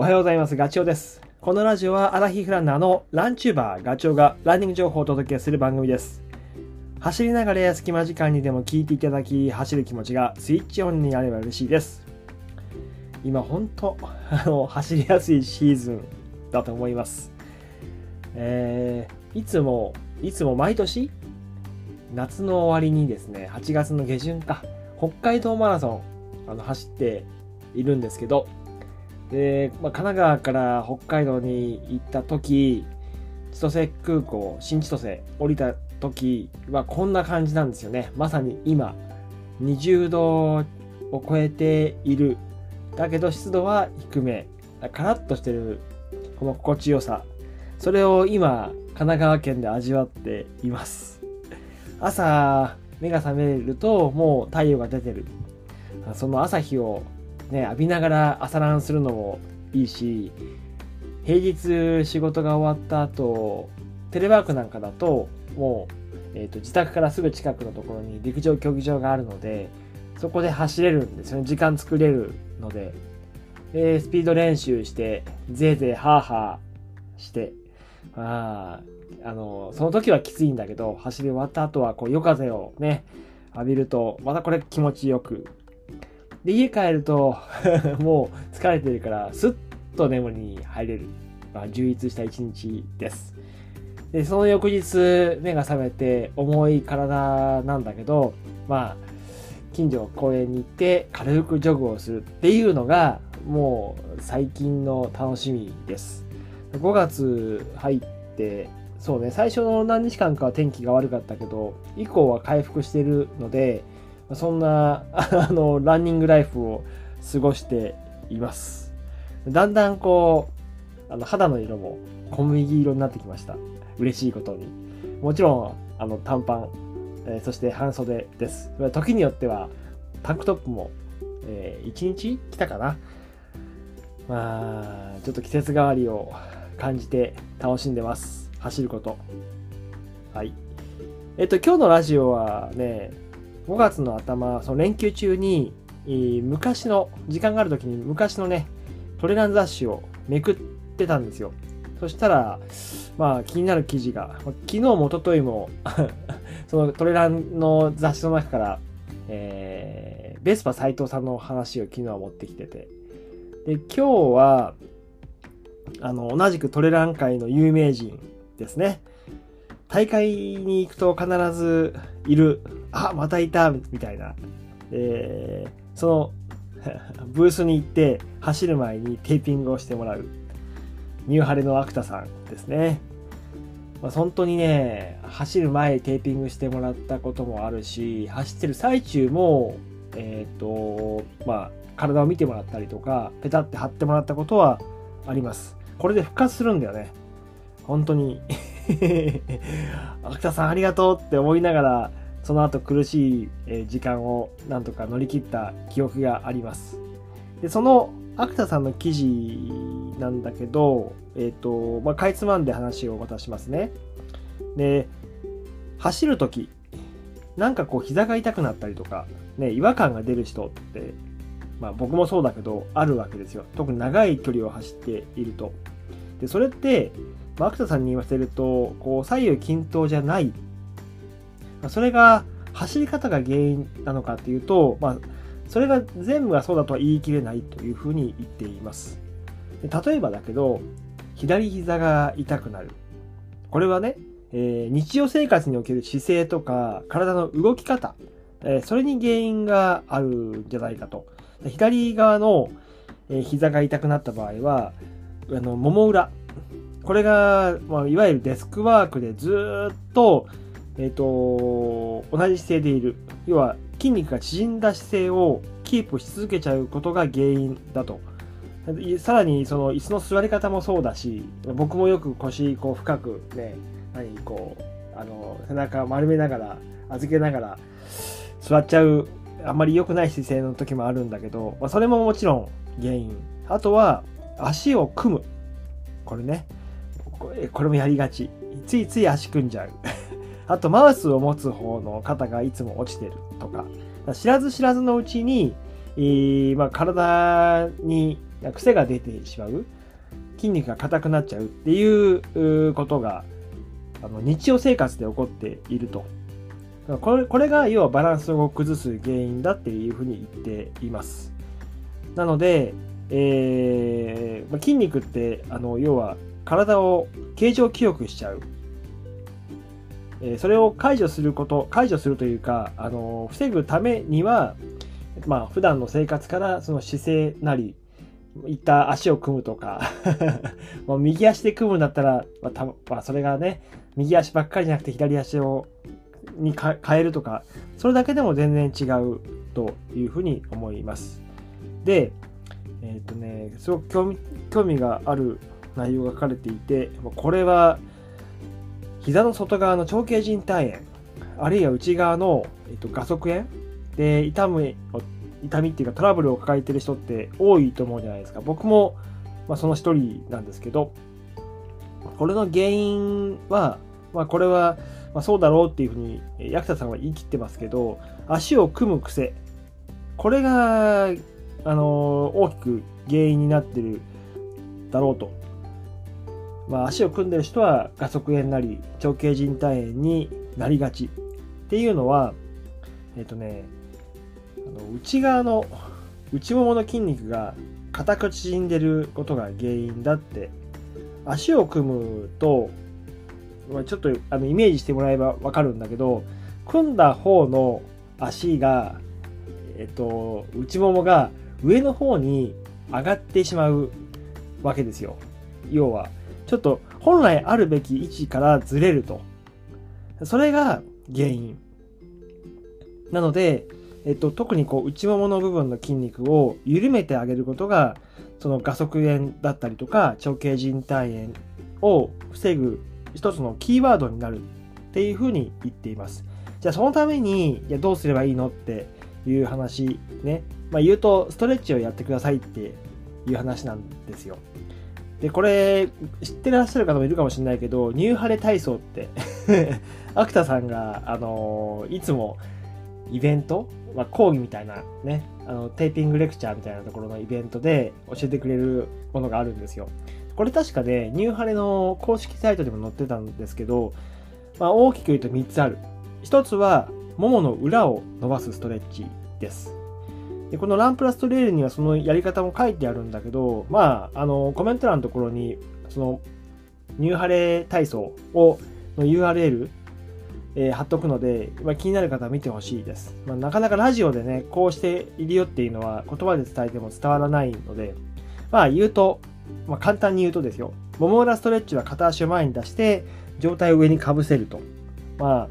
おはようございます。ガチョウです。このラジオはアラヒフランナーのランチューバーガチョウがランニング情報をお届けする番組です。走りながらや隙間時間にでも聞いていただき、走る気持ちがスイッチオンになれば嬉しいです。今本当 あの、走りやすいシーズンだと思います。えー、いつも、いつも毎年、夏の終わりにですね、8月の下旬か、北海道マラソン、あの、走っているんですけど、で、まあ、神奈川から北海道に行った時、千歳空港、新千歳降りた時はこんな感じなんですよね。まさに今、20度を超えている。だけど湿度は低め。カラッとしてる、この心地よさ。それを今、神奈川県で味わっています。朝、目が覚めるともう太陽が出てる。その朝日をね、浴びながら朝ランするのもいいし、平日仕事が終わった後、テレワークなんかだと、もう、えーと、自宅からすぐ近くのところに陸上競技場があるので、そこで走れるんですよね。時間作れるので。で、スピード練習して、ぜいぜいハーハーして、ああの、その時はきついんだけど、走り終わった後は、こう、夜風をね、浴びると、またこれ気持ちよくで、家帰ると もう疲れてるから、スッと眠りに入れる。まあ、充実した一日です。で、その翌日、目が覚めて重い体なんだけど、まあ、近所公園に行って軽くジョグをするっていうのが、もう最近の楽しみです。5月入って、そうね、最初の何日間かは天気が悪かったけど、以降は回復してるので、そんな、あの、ランニングライフを過ごしています。だんだんこう、あの、肌の色も小麦色になってきました。嬉しいことに。もちろん、あの、短パン、えーそして半袖です。時によっては、タンクトップも、えー、1日来たかな。まあ、ちょっと季節変わりを感じて楽しんでます。走ること。はい。えっと、今日のラジオはね、5月の頭、その連休中に、昔の、時間がある時に昔のね、トレラン雑誌をめくってたんですよ。そしたら、まあ気になる記事が、昨日も一昨日も、そのトレランの雑誌の中から、えーベスパ斎藤さんの話を昨日は持ってきてて。で、今日は、あの、同じくトレラン界の有名人ですね。大会に行くと必ずいる、あ、またいた、みたいな。えーその、ブースに行って走る前にテーピングをしてもらう。ニューハレのアクタさんですね。まあ、本当にね、走る前テーピングしてもらったこともあるし、走ってる最中も、えっ、と、まあ、体を見てもらったりとか、ペタって貼ってもらったことはあります。これで復活するんだよね。本当に。アクタさんありがとうって思いながら、その後苦しい時間をなんとか乗り切った記憶があります。で、そのアクタさんの記事なんだけど、えっ、と、まあ、かいつまんで話を渡しますね。で、走るとき、なんかこう膝が痛くなったりとか、ね、違和感が出る人って、まあ僕もそうだけど、あるわけですよ。特に長い距離を走っていると。で、それって、まあ、アクタさんに言わせると、こう左右均等じゃないまあそれが走り方が原因なのかっていうと、まあ、それが全部がそうだとは言い切れないというふうに言っています。で例えばだけど、左膝が痛くなる。これはね、えー日常生活における姿勢とか体の動き方、えーそれに原因があるんじゃないかと。左側の、えー膝が痛くなった場合は、あの、もも裏。これが、まあ、いわゆるデスクワークでずっと、えっ、と、同じ姿勢でいる。要は、筋肉が縮んだ姿勢をキープし続けちゃうことが原因だと。さらに、その椅子の座り方もそうだし、僕もよく腰、こう、深くね、何、こう、あの、背中丸めながら、預けながら、座っちゃう、あんまり良くない姿勢の時もあるんだけど、まあ、それももちろん原因。あとは、足を組む。これね。これもやりがち。ついつい足組んじゃう。あと、マウスを持つ方の肩がいつも落ちてるとか。知らず知らずのうちに、えーまあ、体に癖が出てしまう。筋肉が硬くなっちゃうっていうことがあの日常生活で起こっていると。これこれが要はバランスを崩す原因だっていうふうに言っています。なので、えーま筋肉ってあの要は体を形状記憶しちゃう。えそれを解除すること、解除するというか、あの防ぐためには、まあ、普段の生活からその姿勢なり、いった足を組むとか もう右足で組むんだったら、まあたまあ、それがね、右足ばっかりじゃなくて左足をに変えるとか、それだけでも全然違うというふうに思います。で、えっ、ー、とね、すごく興味興味がある内容が書かれていて、これは膝の外側の長径靭帯炎、あるいは内側の、えっと、画側炎で痛む、痛みっていうかトラブルを抱えてる人って多いと思うじゃないですか。僕も、まあ、その一人なんですけど、これの原因は、まあ、これは、まあ、そうだろうっていうふうに、薬田さんは言い切ってますけど、足を組む癖。これが、あの大きく原因になってるだろうとまあ、足を組んでる人は画側炎なり長径靭帯炎になりがちっていうのはえっ、とねあの内側の内ももの筋肉が硬く縮んでることが原因だって足を組むと、まあ、ちょっとあのイメージしてもらえば分かるんだけど組んだ方の足がえっと内ももが上の方に上がってしまうわけですよ。要はちょっと本来あるべき位置からずれると。それが原因。なので、えっと、特にこう内ももの部分の筋肉を緩めてあげることが、その画側炎だったりとか、長径靭帯炎を防ぐ一つのキーワードになるっていうふうに言っています。じゃあそのために、いやどうすればいいのっていう話ね。まあ言うと、ストレッチをやってくださいっていう話なんですよ。で、これ、知ってらっしゃる方もいるかもしれないけど、ニューハレ体操って アクタさんが、あのいつもイベント、まあ、講義みたいなね、あの、テーピングレクチャーみたいなところのイベントで教えてくれるものがあるんですよ。これ確かね、ニューハレの公式サイトでも載ってたんですけど、まあ、大きく言うと3つある。1つは、ももの裏を伸ばすストレッチです。でこのランプラストレールにはそのやり方も書いてあるんだけど、まあ、あの、コメント欄のところに、その、ニューハレー体操を、の URL、えー、貼っとくので、まあ、気になる方は見てほしいです。まあ、なかなかラジオでね、こうしているよっていうのは言葉で伝えても伝わらないので、まあ言うと、まあ、簡単に言うとですよ、もも裏ストレッチは片足を前に出して、状態を上にかぶせると。ま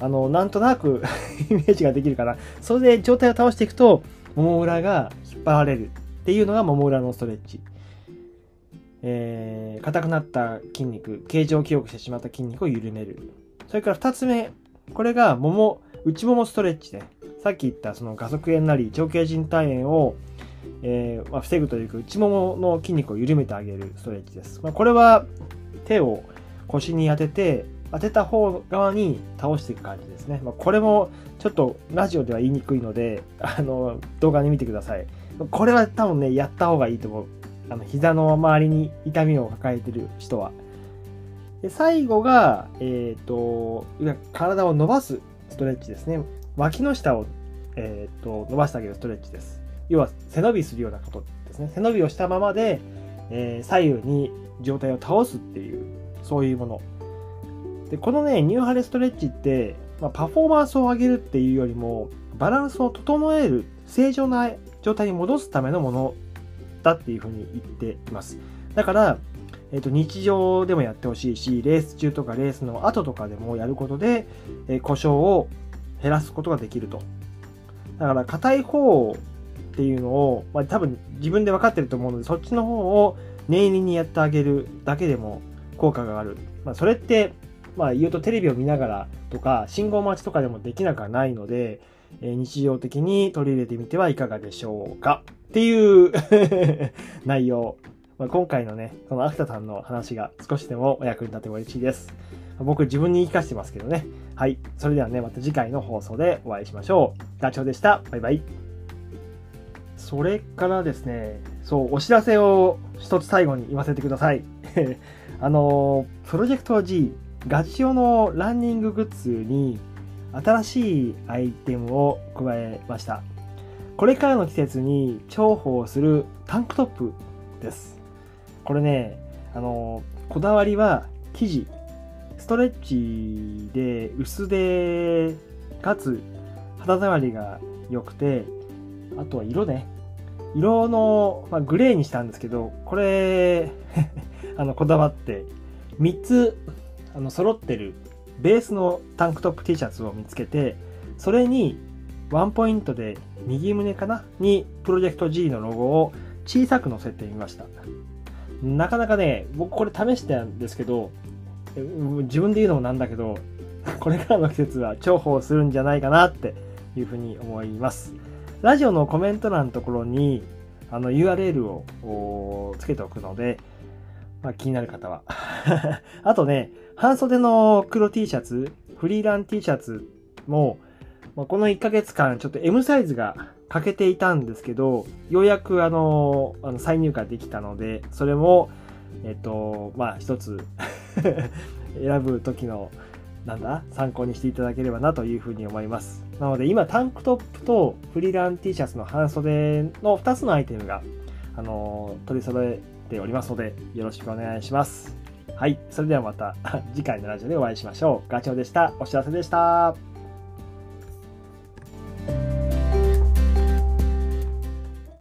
あ、あの、なんとなく イメージができるかな。それで状態を倒していくと、もも裏が引っ張られるっていうのがもも裏のストレッチ。えー、硬くなった筋肉、形状記憶してしまった筋肉を緩める。それから2つ目、これがもも、内ももストレッチで、さっき言ったその画側炎なり長径靭帯炎を、えーまあ、防ぐというか内ももの筋肉を緩めてあげるストレッチです。まあ、これは手を腰に当てて当てた方側に倒していく感じですね。まあ、これもちょっとラジオでは言いにくいので、あの、動画に見てください。これは多分ね、やった方がいいと思う。あの、膝の周りに痛みを抱えてる人は。で最後が、えっ、ー、と、体を伸ばすストレッチですね。脇の下を、えっ、ー、と伸ばしてあげるストレッチです。要は背伸びするようなことですね。背伸びをしたままで、えー、左右に状態を倒すっていう、そういうもの。で、このね、ニューハレストレッチって、まあ、パフォーマンスを上げるっていうよりも、バランスを整える、正常な状態に戻すためのものだっていうふうに言っています。だから、え、ー、と、日常でもやってほしいし、レース中とかレースの後とかでもやることで、えー、故障を減らすことができると。だから、硬い方っていうのを、まあ、多分自分で分かってると思うので、そっちの方を念入りにやってあげるだけでも効果がある。まあ、それって、まあ言うとテレビを見ながらとか、信号待ちとかでもできなくはないので、えー、日常的に取り入れてみてはいかがでしょうかっていう 内容。まあ、今回のね、この秋田さんの話が少しでもお役に立てば嬉しいです。僕自分に言い聞かせてますけどね。はい。それではね、また次回の放送でお会いしましょう。ダチョウでした。バイバイ。それからですね、そう、お知らせを一つ最後に言わせてください。あの、プロジェクト G、ガチ用のランニンググッズに新しいアイテムを加えました。これからの季節に重宝するタンクトップです。これね、あの、こだわりは生地、ストレッチで薄手かつ肌触りが良くて、あとは色ね。色の、まあ、グレーにしたんですけど、これ あの、こだわって、3つ、あの、揃ってるベースのタンクトップ T シャツを見つけて、それにワンポイントで右胸かな？にプロジェクト G のロゴを小さく載せてみました。なかなかね、僕これ試してたんですけど、自分で言うのもなんだけど、これからの季節は重宝するんじゃないかなっていうふうに思います。ラジオのコメント欄のところにあの URL をつけておくので、まあ、気になる方は。あとね、半袖の黒 T シャツ、フリーラン T シャツも、ま、この1ヶ月間ちょっと M サイズが欠けていたんですけど、ようやくあの、あの再入荷できたので、それも、えっと、まあ一つ 選ぶ時のなんだ参考にしていただければなというふうに思います。なので今タンクトップとフリーラン T シャツの半袖の2つのアイテムが、あの取り揃えておりますのでよろしくお願いします。はい。それではまた 次回のラジオでお会いしましょう。ガチョウでした。お知らせでした。